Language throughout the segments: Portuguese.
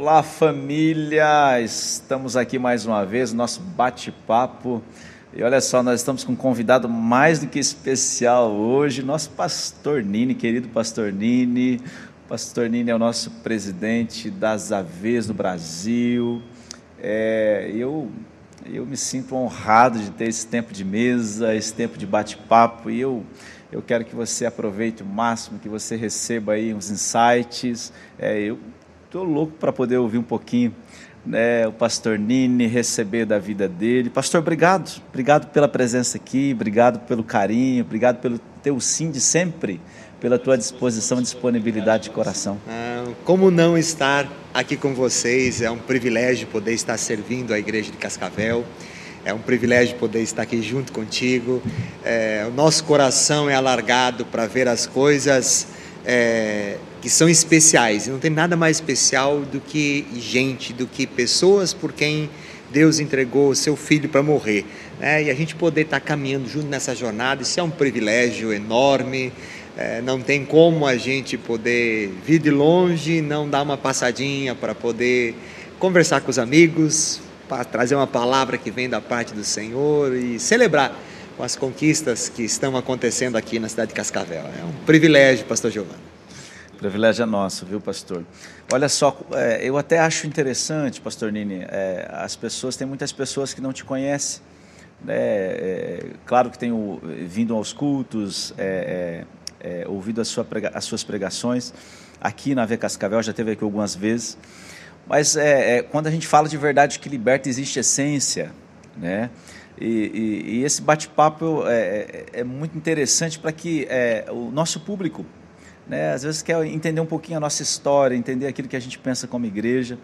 Olá, família! Estamos aqui mais uma vez, nosso bate-papo. E olha só, nós estamos com um convidado mais do que especial hoje, nosso pastor Nini, querido pastor Nini. O pastor Nini é o nosso presidente das AVs do Brasil. É, eu, eu me sinto honrado de ter esse tempo de mesa, esse tempo de bate-papo, e eu, eu quero que você aproveite o máximo, que você receba aí uns insights. É, eu Estou louco para poder ouvir um pouquinho né, o pastor Nini, receber da vida dele. Pastor, obrigado. Obrigado pela presença aqui, obrigado pelo carinho, obrigado pelo teu sim de sempre, pela tua disposição disponibilidade de coração. Ah, como não estar aqui com vocês? É um privilégio poder estar servindo a igreja de Cascavel. É um privilégio poder estar aqui junto contigo. É, o nosso coração é alargado para ver as coisas é, que são especiais. Não tem nada mais especial do que gente, do que pessoas por quem Deus entregou o seu filho para morrer. Né? E a gente poder estar tá caminhando junto nessa jornada, isso é um privilégio enorme. É, não tem como a gente poder vir de longe, não dar uma passadinha para poder conversar com os amigos, para trazer uma palavra que vem da parte do Senhor e celebrar com as conquistas que estão acontecendo aqui na cidade de Cascavel. É um privilégio, Pastor Giovanni. Privilégio é nosso, viu, pastor? Olha só, é, eu até acho interessante, pastor Nini, é, as pessoas, tem muitas pessoas que não te conhecem. Né? É, claro que tenho vindo aos cultos, é, é, ouvido as, sua prega, as, suas pregações. Aqui na V Cascavel, já teve aqui algumas vezes. Mas quando a gente fala de verdade que liberta, existe essência, né? E, e, e esse bate-papo é, é, muito interessante para que o nosso público né? Às vezes quer entender um pouquinho a nossa história, entender aquilo que a gente pensa como igreja.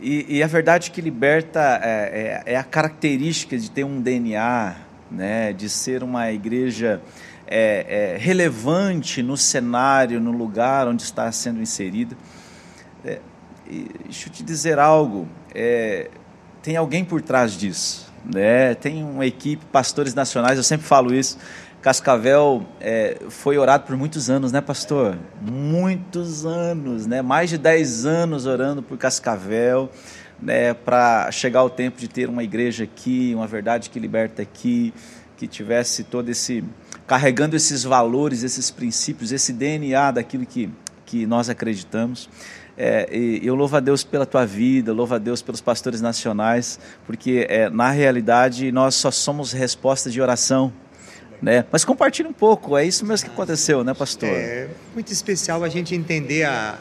E, e a verdade que liberta é, é, é, a característica de ter um DNA, né? de ser uma igreja é, é relevante no cenário, no lugar onde está sendo inserida. É, deixa eu te dizer algo, é, tem alguém por trás disso. Né? Tem uma equipe, pastores nacionais, eu sempre falo isso, Cascavel é, foi orado por muitos anos, né, pastor? Muitos anos, né? Mais de 10 anos orando por Cascavel, né? Para chegar o tempo de ter uma igreja aqui, uma verdade que liberta aqui, que tivesse todo esse. carregando esses valores, esses princípios, esse DNA daquilo que, que nós acreditamos. É, eu louvo a Deus pela tua vida, louvo a Deus pelos pastores nacionais, porque é, na realidade nós só somos resposta de oração. Né? Mas compartilhe um pouco, é isso mesmo que aconteceu, né, pastor? É muito especial a gente entender a,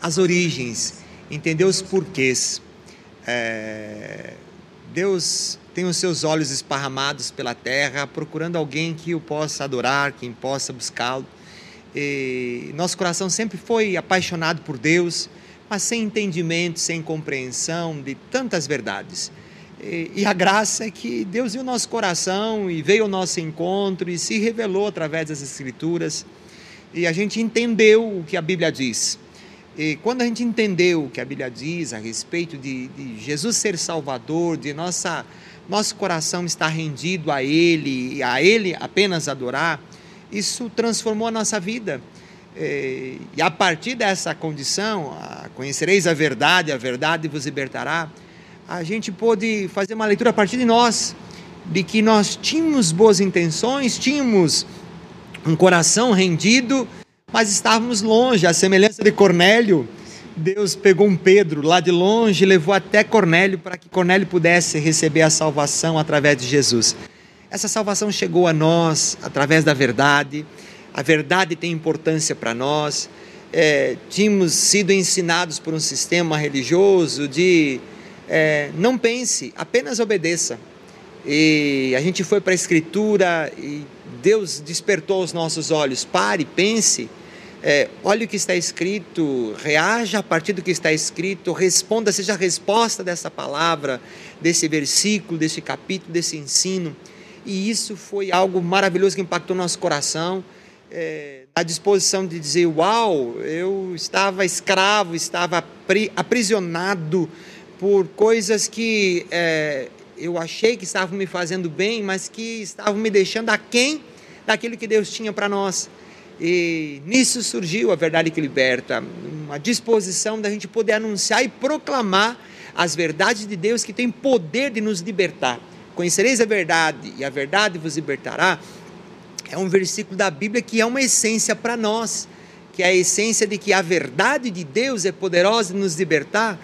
as origens, entender os porquês. É, Deus tem os seus olhos esparramados pela terra, procurando alguém que o possa adorar, quem possa buscá-lo. Nosso coração sempre foi apaixonado por Deus, mas sem entendimento, sem compreensão de tantas verdades. E, a graça é que Deus viu nosso coração e veio ao nosso encontro e se revelou através das Escrituras. E a gente entendeu o que a Bíblia diz. E quando a gente entendeu o que a Bíblia diz a respeito de, de Jesus ser Salvador, de nossa, nosso coração estar rendido a Ele, e a Ele apenas adorar, isso transformou a nossa vida. E a partir dessa condição, conhecereis a verdade, a verdade vos libertará a gente pôde fazer uma leitura a partir de nós, de que nós tínhamos boas intenções, tínhamos um coração rendido, mas estávamos longe, à semelhança de Cornélio. Deus pegou um Pedro lá de longe e levou até Cornélio para que Cornélio pudesse receber a salvação através de Jesus. Essa salvação chegou a nós através da verdade, a verdade tem importância para nós. É, tínhamos sido ensinados por um sistema religioso de é, não pense, apenas obedeça. E a gente foi para a Escritura e Deus despertou os nossos olhos. Pare, pense, é, olhe o que está escrito, reaja a partir do que está escrito, responda, seja a resposta dessa palavra, desse versículo, desse capítulo, desse ensino. E isso foi algo maravilhoso que impactou nosso coração. É, a disposição de dizer: Uau, eu estava escravo, estava aprisionado por coisas que é, eu achei que estavam me fazendo bem, mas que estavam me deixando aquém daquilo que Deus tinha para nós. E nisso surgiu a verdade que liberta, uma disposição da gente poder anunciar e proclamar as verdades de Deus que têm poder de nos libertar. Conhecereis a verdade e a verdade vos libertará. É um versículo da Bíblia que é uma essência para nós, que é a essência de que a verdade de Deus é poderosa de nos libertar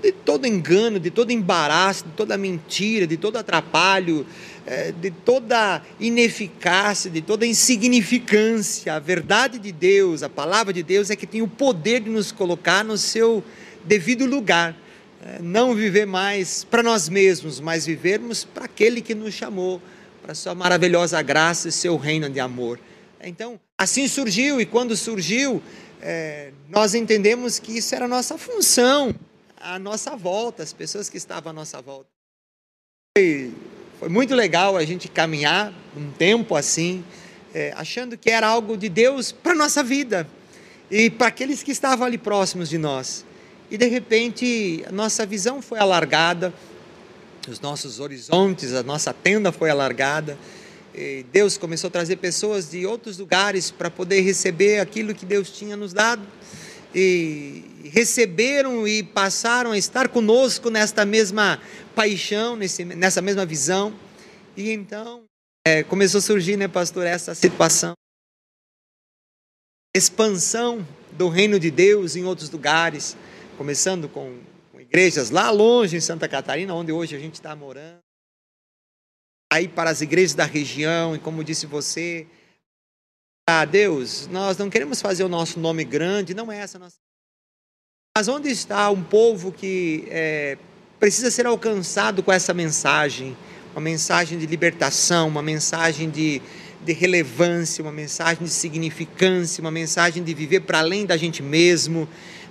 de todo engano, de todo embaraço, de toda mentira, de todo atrapalho, é, de toda ineficácia, de toda insignificância. A verdade de Deus, a palavra de Deus é que tem o poder de nos colocar no seu devido lugar. É, não viver mais para nós mesmos, mas vivermos para aquele que nos chamou, para sua maravilhosa graça e seu reino de amor. Então, assim surgiu, e quando surgiu, é, nós entendemos que isso era a nossa função, a nossa volta, as pessoas que estavam à nossa volta. Foi, foi muito legal a gente caminhar um tempo assim, é, achando que era algo de Deus para a nossa vida e para aqueles que estavam ali próximos de nós. E de repente a nossa visão foi alargada, os nossos horizontes, a nossa tenda foi alargada. Deus começou a trazer pessoas de outros lugares para poder receber aquilo que Deus tinha nos dado e receberam e passaram a estar conosco nesta mesma paixão, nesse, nessa mesma visão. E então é, começou a surgir, né, pastor, essa situação. Expansão do reino de Deus em outros lugares, começando com, igrejas lá longe em Santa Catarina, onde hoje a gente está morando. Aí para as igrejas da região, e como disse você, ah, Deus, nós não queremos fazer o nosso nome grande, não é essa a nossa. Mas onde está um povo que é, precisa ser alcançado com essa mensagem? Uma mensagem de libertação, uma mensagem de, de relevância, uma mensagem de significância, uma mensagem de viver para além da gente mesmo,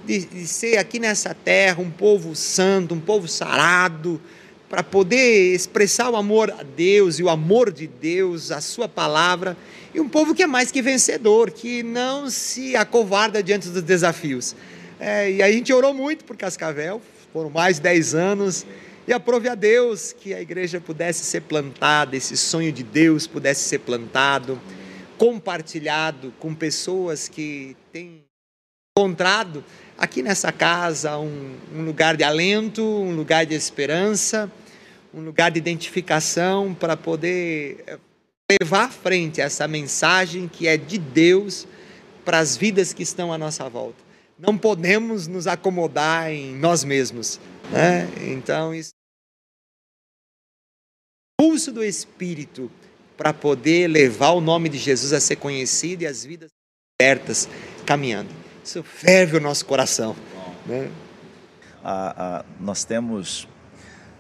de, de ser aqui nessa terra um povo santo, um povo sarado, para poder expressar o amor a Deus e o amor de Deus, a Sua palavra, e um povo que é mais que vencedor, que não se acovarda diante dos desafios. É, e a gente orou muito por Cascavel, foram mais de 10 anos, e aprove a Deus que a igreja pudesse ser plantada, esse sonho de Deus pudesse ser plantado, compartilhado com pessoas que têm encontrado aqui nessa casa um, um lugar de alento, um lugar de esperança, um lugar de identificação para poder eh, levar à frente essa mensagem que é de Deus para as vidas que estão à nossa volta. Não podemos nos acomodar em nós mesmos. Né? Então, isso pulso do Espírito para poder levar o nome de Jesus a ser conhecido e as vidas abertas caminhando. Isso ferve o nosso coração. Né? Ah, ah, nós temos,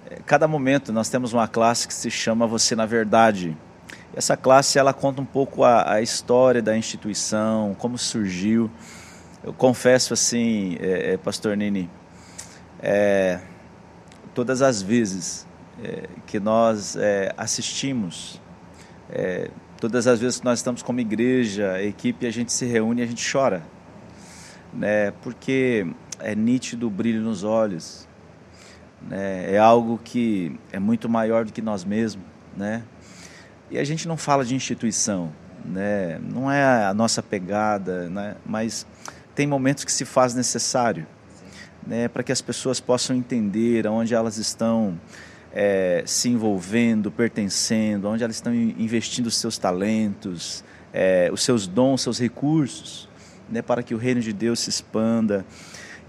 eh, cada momento nós temos uma classe que se chama Você na Verdade. Essa classe ela conta um pouco a, a história da instituição, como surgiu. Eu confesso assim, é, é, Pastor Nini, é, todas as vezes é, que nós assistimos, todas as vezes que nós estamos como igreja, a equipe, a gente se reúne e a gente chora né? Porque é nítido o brilho nos olhos, né? É algo que é muito maior do que nós mesmos, né? E a gente não fala de instituição, né? Não é a nossa pegada, né? Mas tem momentos que se faz necessário, né? Para que as pessoas possam entender onde elas estão é, se envolvendo, pertencendo, onde elas estão investindo os seus talentos, é, os seus dons, seus recursos né, para que o reino de Deus se expanda.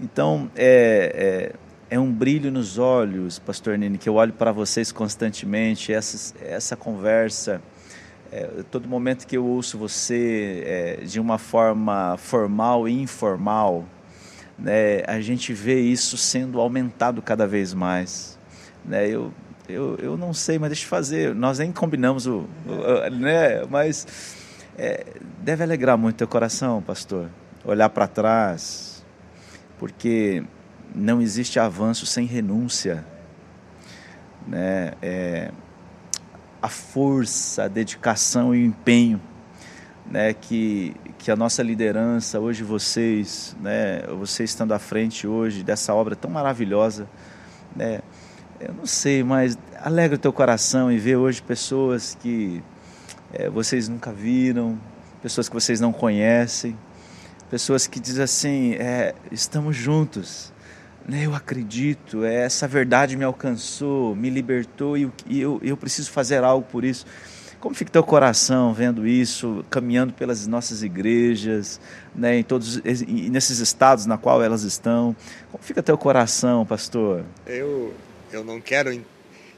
Então, é, é, é um brilho nos olhos, Pastor Nini, que eu olho para vocês constantemente, essa, essa conversa. É, todo momento que eu ouço você é, de uma forma formal e informal, né, a gente vê isso sendo aumentado cada vez mais. Né, eu, eu, eu não sei, mas deixa eu fazer. Nós nem combinamos o. o né, mas é, deve alegrar muito teu coração, pastor, olhar para trás, porque não existe avanço sem renúncia. Né? É, a força, a dedicação e o empenho né, que, que a nossa liderança, hoje vocês, né, você estando à frente hoje dessa obra tão maravilhosa, né, eu não sei, mas alegra o teu coração e ver hoje pessoas que é, vocês nunca viram, pessoas que vocês não conhecem, pessoas que dizem assim: é, estamos juntos, né, eu acredito, é, essa verdade me alcançou, me libertou e, e eu, eu preciso fazer algo por isso. Como fica teu coração vendo isso, caminhando pelas nossas igrejas, né, em todos nesses estados na qual elas estão? Como fica teu coração, pastor? Eu eu não quero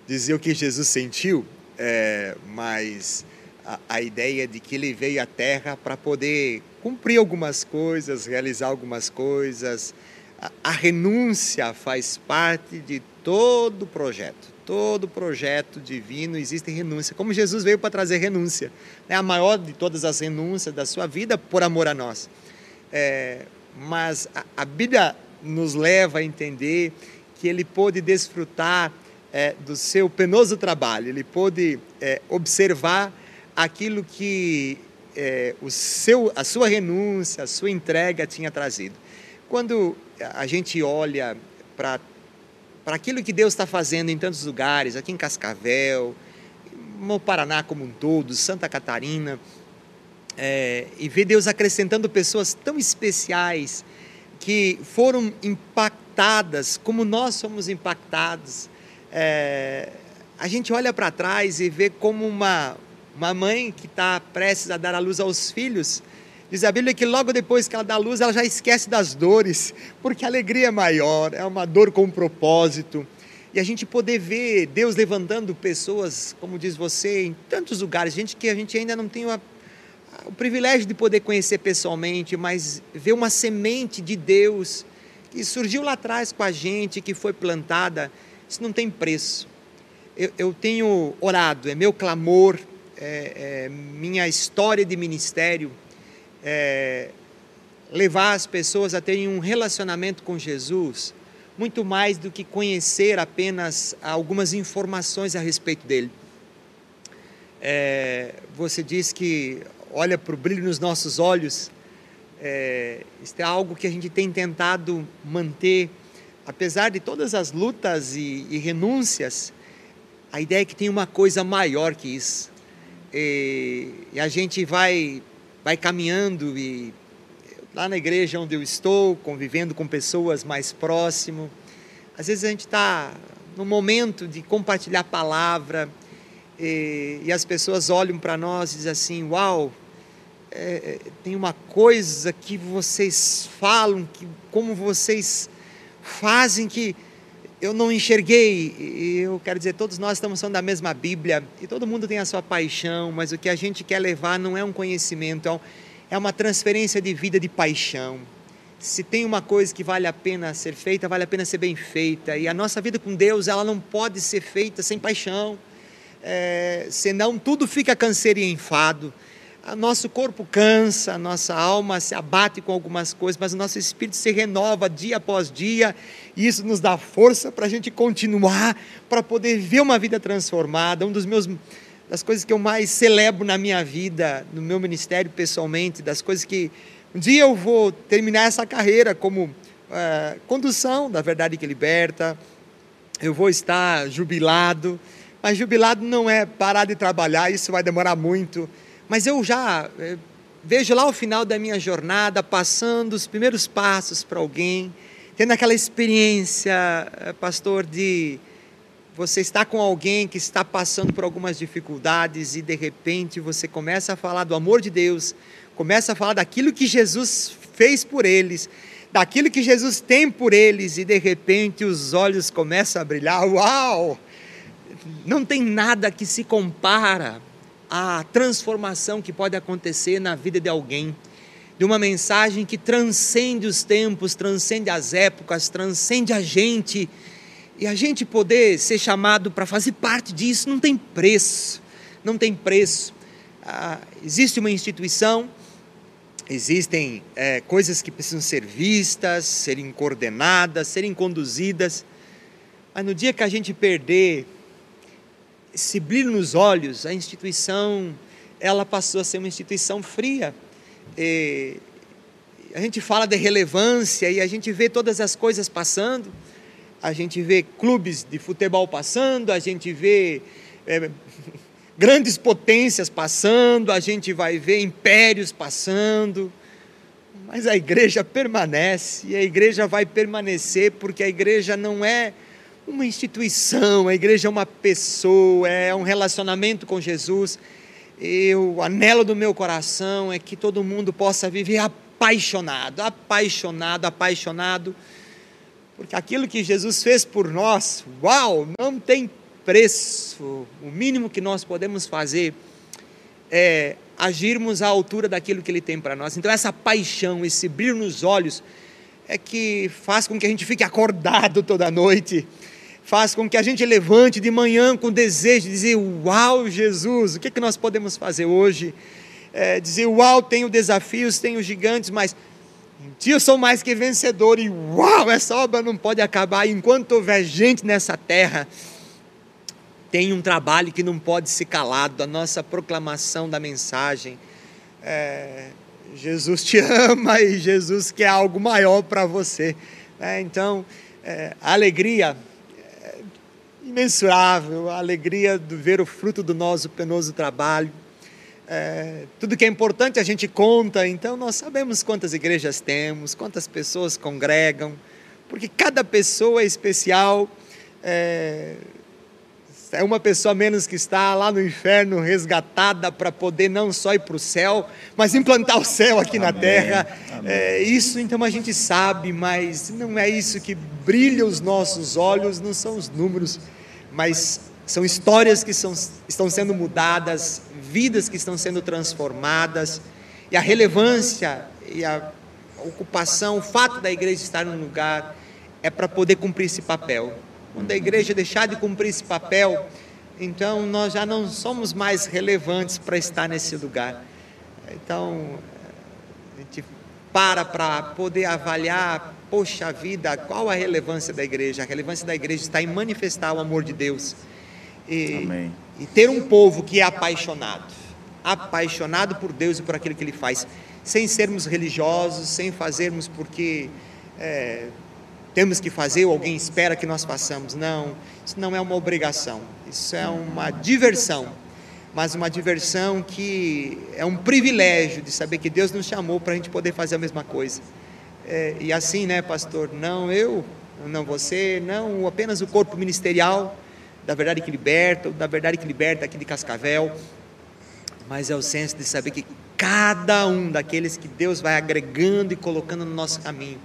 dizer o que Jesus sentiu, é, mas a, a ideia de que ele veio à Terra para poder cumprir algumas coisas, realizar algumas coisas. A, a renúncia faz parte de todo projeto. Todo projeto divino existe renúncia. Como Jesus veio para trazer renúncia. É a maior de todas as renúncias da sua vida por amor a nós. É, mas a, a Bíblia nos leva a entender que ele pôde desfrutar é, do seu penoso trabalho, ele pôde é, observar aquilo que é, o seu, a sua renúncia, a sua entrega tinha trazido. Quando a gente olha para aquilo que Deus está fazendo em tantos lugares, aqui em Cascavel, no Paraná como um todo, Santa Catarina, é, e vê Deus acrescentando pessoas tão especiais que foram impactadas como nós somos impactados. É, a gente olha para trás e vê como uma, uma mãe que está prestes a dar a luz aos filhos, diz a Bíblia que logo depois que ela dá a luz, ela já esquece das dores, porque a alegria é maior, é uma dor com um propósito. E a gente poder ver Deus levantando pessoas, como diz você, em tantos lugares, gente que a gente ainda não tem uma, o privilégio de poder conhecer pessoalmente, mas ver uma semente de Deus que surgiu lá atrás com a gente, que foi plantada, isso não tem preço. Eu, eu tenho orado, é meu clamor é, é, minha história de ministério, é, levar as pessoas a terem um relacionamento com Jesus, muito mais do que conhecer apenas algumas informações a respeito dele. É, você diz que olha para o brilho nos nossos olhos, é, isso é algo que a gente tem tentado manter, apesar de todas as lutas e, e renúncias, a ideia é que tem uma coisa maior que isso. E, e a gente vai, vai caminhando e lá na igreja onde eu estou, convivendo com pessoas mais próximo, às vezes a gente está no momento de compartilhar palavra e, e as pessoas olham para nós e dizem assim, uau, é, é, tem uma coisa que vocês falam, que como vocês fazem que eu não enxerguei, eu quero dizer, todos nós estamos falando da mesma Bíblia e todo mundo tem a sua paixão, mas o que a gente quer levar não é um conhecimento, é, é uma transferência de vida de paixão. Se tem uma coisa que vale a pena ser feita, vale a pena ser bem feita. E a nossa vida com Deus, ela não pode ser feita sem paixão, é, senão tudo fica canseiro e enfado nosso corpo cansa, a nossa alma se abate com algumas coisas, mas o nosso espírito se renova dia após dia, e isso nos dá força para a gente continuar, para poder ver uma vida transformada. Um dos meus das coisas que eu mais celebro na minha vida, no meu ministério pessoalmente, das coisas que um dia eu vou terminar essa carreira como uh, condução da verdade que liberta, eu vou estar jubilado, mas jubilado não é parar de trabalhar, isso vai demorar muito mas eu já eh, vejo lá o final da minha jornada, passando os primeiros passos para alguém, tendo aquela experiência, eh, pastor, de você estar com alguém que está passando por algumas dificuldades e de repente você começa a falar do amor de Deus, começa a falar daquilo que Jesus fez por eles, daquilo que Jesus tem por eles e de repente os olhos começam a brilhar. Uau! Não tem nada que se compara a transformação que pode acontecer na vida de alguém, de uma mensagem que transcende os tempos, transcende as épocas, transcende a gente, e a gente poder ser chamado para fazer parte disso não tem preço, não tem preço. Ah, existe uma instituição, existem é, coisas que precisam ser vistas, serem coordenadas, serem conduzidas, mas no dia que a gente perder esse brilho nos olhos, a instituição ela passou a ser uma instituição fria. E a gente fala de relevância e a gente vê todas as coisas passando, a gente vê clubes de futebol passando, a gente vê é, grandes potências passando, a gente vai ver impérios passando, mas a igreja permanece e a igreja vai permanecer porque a igreja não é uma instituição, a igreja é uma pessoa, é um relacionamento com Jesus. E o anelo do meu coração é que todo mundo possa viver apaixonado, apaixonado, apaixonado, porque aquilo que Jesus fez por nós, uau, não tem preço. O mínimo que nós podemos fazer é agirmos à altura daquilo que Ele tem para nós. Então, essa paixão, esse brilho nos olhos, é que faz com que a gente fique acordado toda noite, faz com que a gente levante de manhã com desejo de dizer: Uau, Jesus, o que, é que nós podemos fazer hoje? É, dizer: Uau, tenho desafios, tenho gigantes, mas em ti eu sou mais que vencedor, e uau, essa obra não pode acabar enquanto houver gente nessa terra tem um trabalho que não pode ser calado, a nossa proclamação da mensagem. É, Jesus te ama e Jesus quer algo maior para você. É, então, é, alegria imensurável, a alegria de ver o fruto do nosso penoso trabalho. É, tudo que é importante a gente conta, então nós sabemos quantas igrejas temos, quantas pessoas congregam, porque cada pessoa é especial. É, é uma pessoa menos que está lá no inferno resgatada para poder não só ir para o céu, mas implantar o céu aqui Amém. na terra. É, isso então a gente sabe, mas não é isso que brilha os nossos olhos, não são os números, mas são histórias que são, estão sendo mudadas, vidas que estão sendo transformadas, e a relevância e a ocupação, o fato da igreja estar num lugar é para poder cumprir esse papel quando a igreja deixar de cumprir esse papel, então nós já não somos mais relevantes para estar nesse lugar. Então, a gente para para poder avaliar, poxa vida, qual a relevância da igreja? A relevância da igreja está em manifestar o amor de Deus. E, e ter um povo que é apaixonado, apaixonado por Deus e por aquilo que Ele faz, sem sermos religiosos, sem fazermos porque é, temos que fazer ou alguém espera que nós façamos. Não, isso não é uma obrigação, isso é uma diversão, mas uma diversão que é um privilégio de saber que Deus nos chamou para a gente poder fazer a mesma coisa. É, e assim, né, pastor? Não eu, não você, não apenas o corpo ministerial da verdade que liberta, da verdade que liberta aqui de Cascavel, mas é o senso de saber que cada um daqueles que Deus vai agregando e colocando no nosso caminho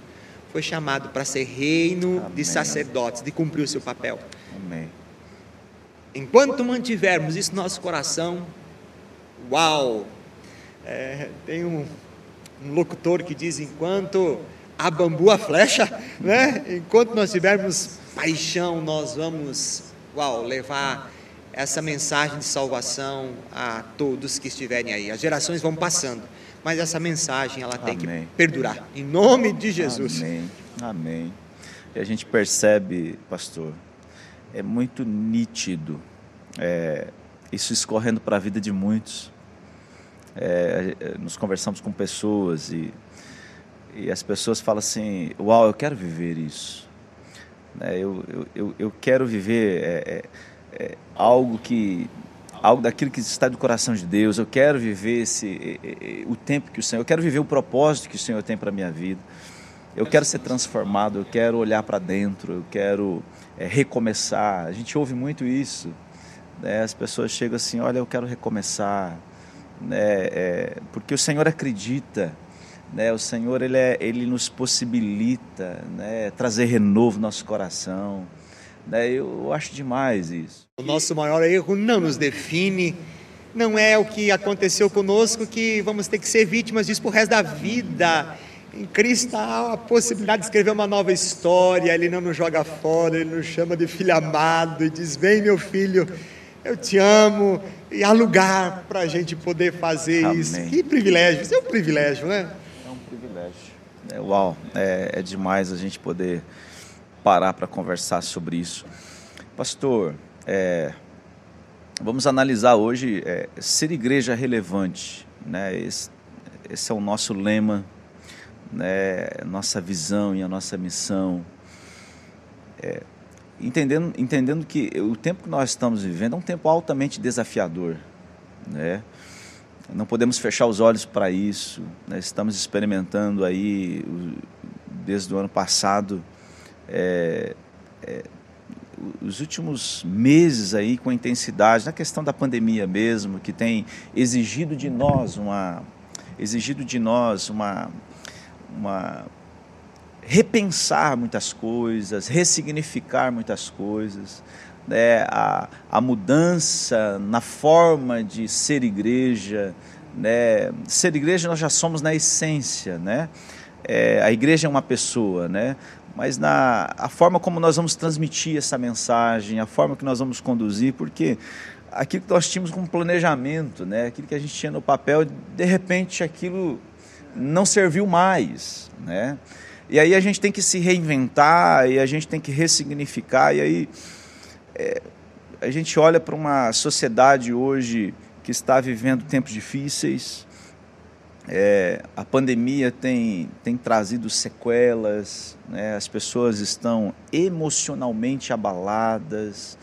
foi chamado para ser reino Amém. de sacerdotes, de cumprir o seu papel. Amém. Enquanto mantivermos isso no nosso coração, uau! É, tem um, um, locutor que diz: enquanto a bambu a flecha, né? enquanto nós tivermos paixão, nós vamos, uau, levar essa mensagem de salvação a todos que estiverem aí. As gerações vão passando mas essa mensagem ela tem Amém. que perdurar. Em nome de Jesus. Amém. Amém. E a gente percebe, pastor, é muito nítido é, isso escorrendo para a vida de muitos. É, é, nos conversamos com pessoas e, e as pessoas falam assim: Uau, eu quero viver isso. É, eu, eu, eu, quero viver é, é, é algo que algo daquilo que está do coração de Deus. Eu quero viver esse, o tempo que o Senhor, eu quero viver o propósito que o Senhor tem para a minha vida. Eu quero ser transformado, eu quero olhar para dentro, eu quero é, recomeçar. A gente ouve muito isso. Né? As pessoas chegam assim: olha, eu quero recomeçar. Né? É, porque o Senhor acredita. Né? O Senhor ele, é, ele nos possibilita né? trazer renovo no nosso coração. Né? Eu acho demais isso. O nosso maior erro não nos define, não é o que aconteceu conosco que vamos ter que ser vítimas disso por resto da vida. Em Cristo há a possibilidade de escrever uma nova história, Ele não nos joga fora, Ele nos chama de filho amado e diz: Vem, meu filho, eu te amo. E há lugar para a gente poder fazer Amém. isso. Que privilégio, isso é um privilégio, né? É um privilégio. É, uau, é, é demais a gente poder parar para conversar sobre isso. Pastor, é, vamos analisar hoje é, ser igreja relevante. Né? Esse, esse, é o nosso lema, né? nossa visão e a nossa missão. É, entendendo, entendendo que o tempo que nós estamos vivendo é um tempo altamente desafiador, né? Não podemos fechar os olhos para isso. Né? Estamos experimentando aí, desde o ano passado, é, é, os últimos meses aí com intensidade na questão da pandemia mesmo, que tem exigido de nós uma exigido de nós uma uma repensar muitas coisas, ressignificar muitas coisas, né? a, a mudança na forma de ser igreja. Né? Ser igreja nós já somos na essência, né? É, a igreja é uma pessoa, né? mas na a forma como nós vamos transmitir essa mensagem, a forma que nós vamos conduzir, porque aquilo que nós tínhamos como planejamento, né? aquilo que a gente tinha no papel, de repente aquilo não serviu mais, né? E aí a gente tem que se reinventar e a gente tem que ressignificar. E aí é, a gente olha para uma sociedade hoje que está vivendo tempos difíceis. É, a pandemia tem, tem trazido sequelas, né? as pessoas estão emocionalmente abaladas,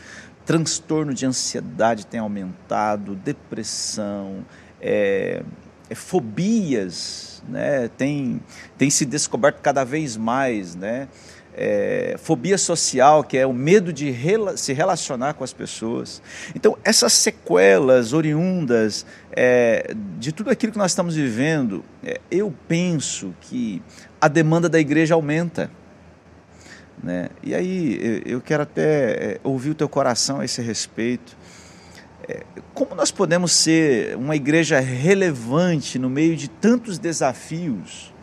transtorno de ansiedade tem aumentado, depressão, é, é, fobias, né? tem, tem se descoberto cada vez mais, né? É, fobia social, que é o medo de rela se relacionar com as pessoas. Então, essas sequelas oriundas é, de tudo aquilo que nós estamos vivendo, é, eu penso que a demanda da igreja aumenta. Né? E aí, eu quero até é, ouvir o teu coração a esse respeito. É, como nós podemos ser uma igreja relevante no meio de tantos desafios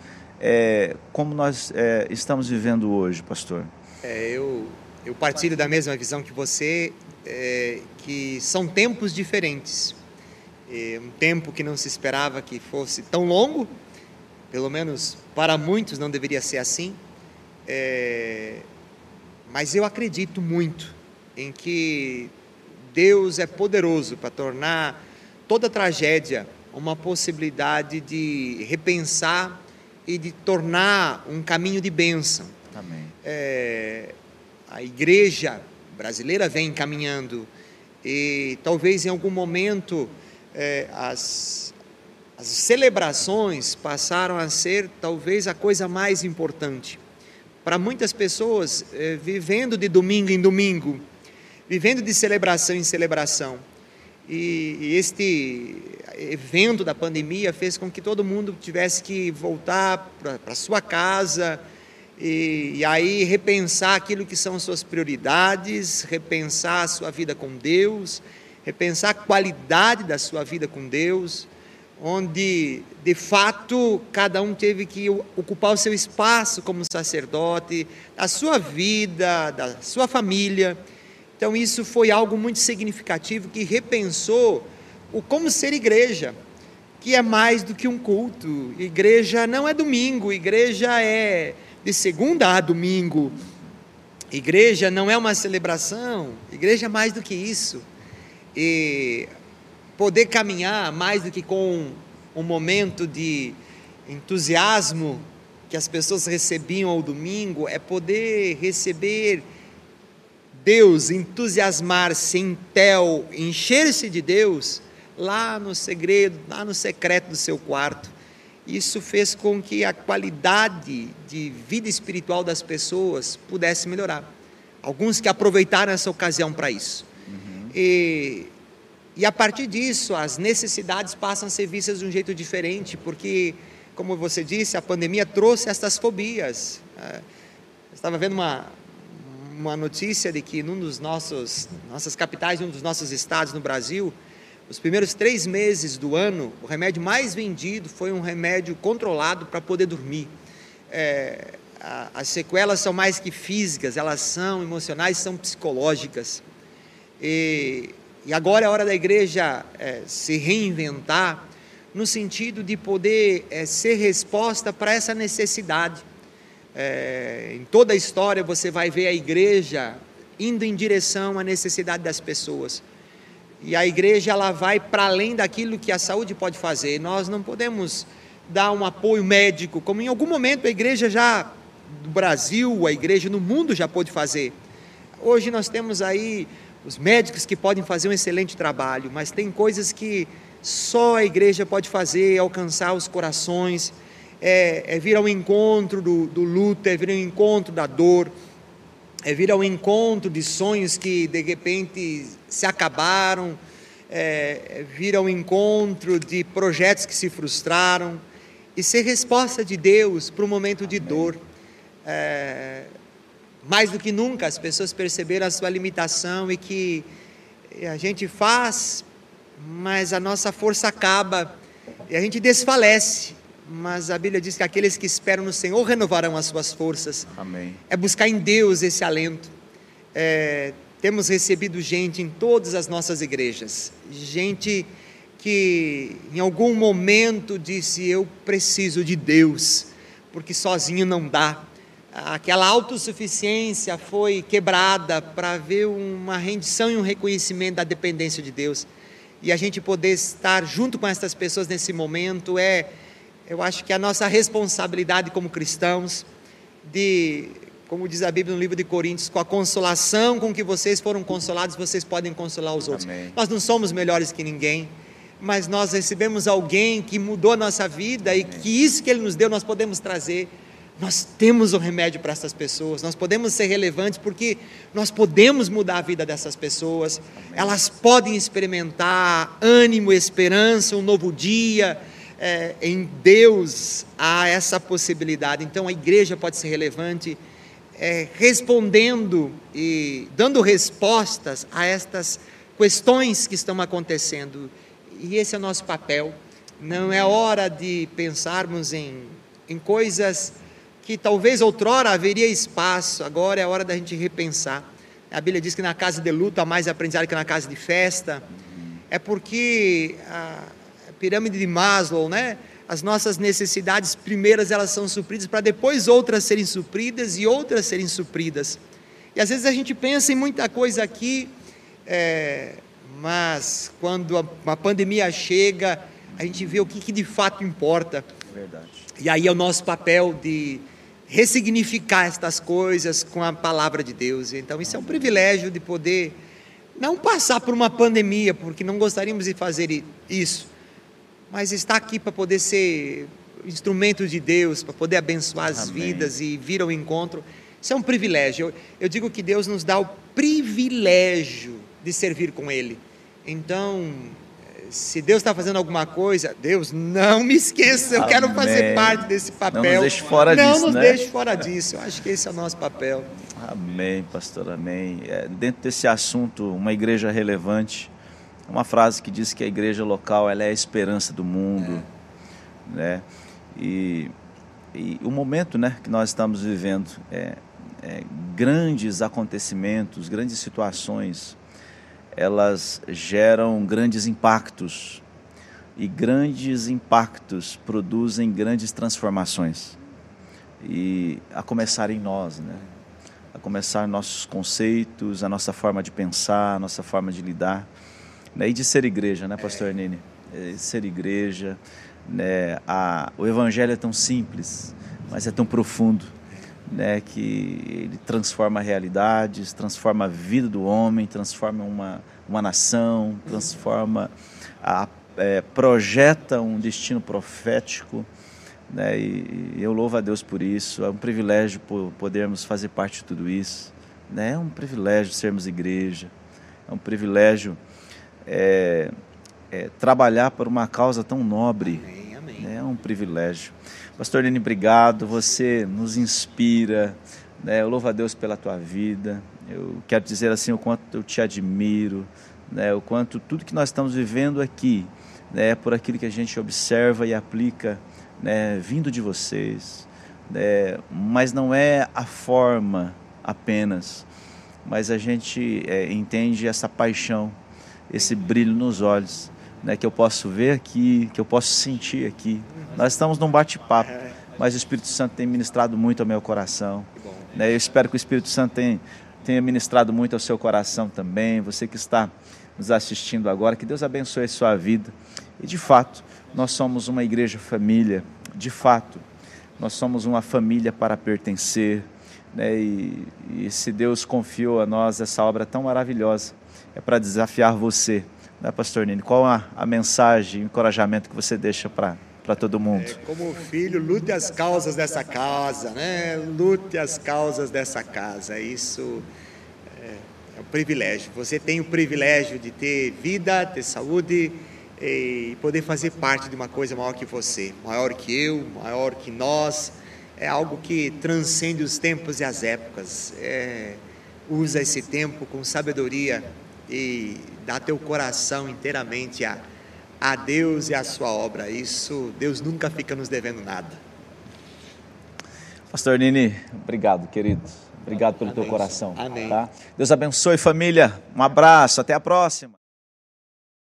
é, como nós é, estamos vivendo hoje, pastor? É, eu, eu partilho da mesma visão que você, é, que são tempos diferentes. É, um tempo que não se esperava que fosse tão longo, pelo menos para muitos não deveria ser assim, mas eu acredito muito em que Deus é poderoso para tornar toda tragédia uma possibilidade de repensar e de tornar um caminho de bênção. Amém. É, a igreja brasileira vem caminhando e talvez em algum momento é, as, as celebrações passaram a ser talvez a coisa mais importante. Para muitas pessoas, é, vivendo de domingo em domingo, vivendo de celebração em celebração. E, e este evento da pandemia fez com que todo mundo tivesse que voltar para sua casa e, e, aí repensar aquilo que são suas prioridades, repensar a sua vida com Deus, repensar a qualidade da sua vida com Deus, onde de fato cada um teve que ocupar o seu espaço como sacerdote, da sua vida, da sua família. Então, isso foi algo muito significativo que repensou o como ser igreja, que é mais do que um culto. Igreja não é domingo, igreja é de segunda a domingo. Igreja não é uma celebração, igreja é mais do que isso. E poder caminhar mais do que com um momento de entusiasmo que as pessoas recebiam ao domingo, é poder receber Deus, entusiasmar-se em tel, encher-se de Deus, lá no segredo, lá no secreto do seu quarto. Isso fez com que a qualidade de vida espiritual das pessoas pudesse melhorar. Alguns que aproveitaram essa ocasião para isso. Uhum. E, e a partir disso, as necessidades passam a ser vistas de um jeito diferente, porque, como você disse, a pandemia trouxe estas fobias. É, estava vendo uma, uma notícia de que num dos nossos nossas capitais, num dos nossos estados no Brasil, os primeiros três meses do ano, o remédio mais vendido foi um remédio controlado para poder dormir. É, a, as sequelas são mais que físicas, elas são emocionais, são psicológicas. E, e agora é hora da igreja é, se reinventar no sentido de poder é, ser resposta para essa necessidade. É, em toda a história você vai ver a igreja indo em direção à necessidade das pessoas. E a igreja ela vai para além daquilo que a saúde pode fazer. Nós não podemos dar um apoio médico, como em algum momento a igreja já do Brasil, a igreja no mundo já pôde fazer. Hoje nós temos aí os médicos que podem fazer um excelente trabalho, mas tem coisas que só a igreja pode fazer, alcançar os corações, é, é vir ao encontro do, do luto, é vir ao encontro da dor, é vir ao encontro de sonhos que de repente se acabaram, é, vir ao encontro de projetos que se frustraram e ser resposta de Deus para um momento de dor. É, mais do que nunca as pessoas perceberam a sua limitação e que a gente faz, mas a nossa força acaba e a gente desfalece. Mas a Bíblia diz que aqueles que esperam no Senhor renovarão as suas forças. Amém. É buscar em Deus esse alento. É, temos recebido gente em todas as nossas igrejas, gente que em algum momento disse: Eu preciso de Deus, porque sozinho não dá aquela autossuficiência foi quebrada para ver uma rendição e um reconhecimento da dependência de Deus. E a gente poder estar junto com essas pessoas nesse momento é, eu acho que a nossa responsabilidade como cristãos, de, como diz a Bíblia no livro de Coríntios, com a consolação com que vocês foram consolados, vocês podem consolar os outros. Amém. Nós não somos melhores que ninguém, mas nós recebemos alguém que mudou a nossa vida Amém. e que isso que ele nos deu nós podemos trazer nós temos o remédio para essas pessoas, nós podemos ser relevantes porque nós podemos mudar a vida dessas pessoas, Amém. elas podem experimentar ânimo, esperança, um novo dia. É, em Deus há essa possibilidade, então a igreja pode ser relevante, é, respondendo e dando respostas a estas questões que estão acontecendo, e esse é o nosso papel. Não é hora de pensarmos em, em coisas que talvez outrora haveria espaço, agora é hora da gente repensar. A Bíblia diz que na casa de luto há mais aprendizado que na casa de festa. É porque a pirâmide de Maslow, né? As nossas necessidades primeiras elas são supridas para depois outras serem supridas e outras serem supridas. E às vezes a gente pensa em muita coisa aqui, é, mas quando a, a, pandemia chega, a gente vê o que, que de fato importa. Verdade. E aí é o nosso papel de ressignificar estas coisas com a palavra de Deus. Então, isso é um privilégio de poder não passar por uma pandemia, porque não gostaríamos de fazer isso, mas estar aqui para poder ser instrumento de Deus, para poder abençoar as Amém. vidas e vir ao encontro. Isso é um privilégio. Eu, eu digo que Deus nos dá o privilégio de servir com Ele. Então, se Deus está fazendo alguma coisa, Deus, não me esqueça, eu Amém. quero fazer parte desse papel. Não nos deixe fora não disso. Não nos né? deixe fora disso. Eu acho que esse é o nosso papel. Amém, pastor, amém. É, dentro desse assunto, uma igreja relevante, uma frase que diz que a igreja local ela é a esperança do mundo, é. né? E, e, o momento, né, que nós estamos vivendo é, é grandes acontecimentos, grandes situações elas geram grandes impactos e grandes impactos produzem grandes transformações. E a começar em nós, né? A começar nossos conceitos, a nossa forma de pensar, a nossa forma de lidar, né? e de ser igreja, né, pastor é. Nini? Ser igreja, né? A, o evangelho é tão simples, mas é tão profundo né, que ele transforma realidades, transforma a vida do homem, transforma uma, uma nação, transforma, a, é, projeta um destino profético. Né, e, e eu louvo a Deus por isso. É um privilégio podermos fazer parte de tudo isso. Né, é um privilégio sermos igreja. É um privilégio é, é, trabalhar por uma causa tão nobre. Amém, amém. Né, é um privilégio. Pastor Nini, obrigado. Você nos inspira. Né? Eu louvo a Deus pela tua vida. Eu quero dizer assim o quanto eu te admiro, né? o quanto tudo que nós estamos vivendo aqui né, é por aquilo que a gente observa e aplica né, vindo de vocês. Né? Mas não é a forma apenas, mas a gente é, entende essa paixão, esse brilho nos olhos né, que eu posso ver aqui, que eu posso sentir aqui. Nós estamos num bate-papo, mas o Espírito Santo tem ministrado muito ao meu coração. Né, eu espero que o Espírito Santo tenha, tenha ministrado muito ao seu coração também. Você que está nos assistindo agora, que Deus abençoe a sua vida. E de fato, nós somos uma igreja família. De fato, nós somos uma família para pertencer. Né? E, e se Deus confiou a nós essa obra tão maravilhosa, é para desafiar você, né, Pastor Nini? Qual a, a mensagem, o encorajamento que você deixa para para todo mundo. É, como filho, lute as causas dessa casa, né? Lute as causas dessa casa. Isso é, é um privilégio. Você tem o privilégio de ter vida, ter saúde e poder fazer parte de uma coisa maior que você, maior que eu, maior que nós. É algo que transcende os tempos e as épocas. É, usa esse tempo com sabedoria e dá teu coração inteiramente a a Deus e a sua obra. Isso, Deus nunca fica nos devendo nada. Pastor Nini, obrigado, querido. Obrigado pelo Amém. teu coração. Amém. Tá? Deus abençoe, família. Um abraço, até a próxima.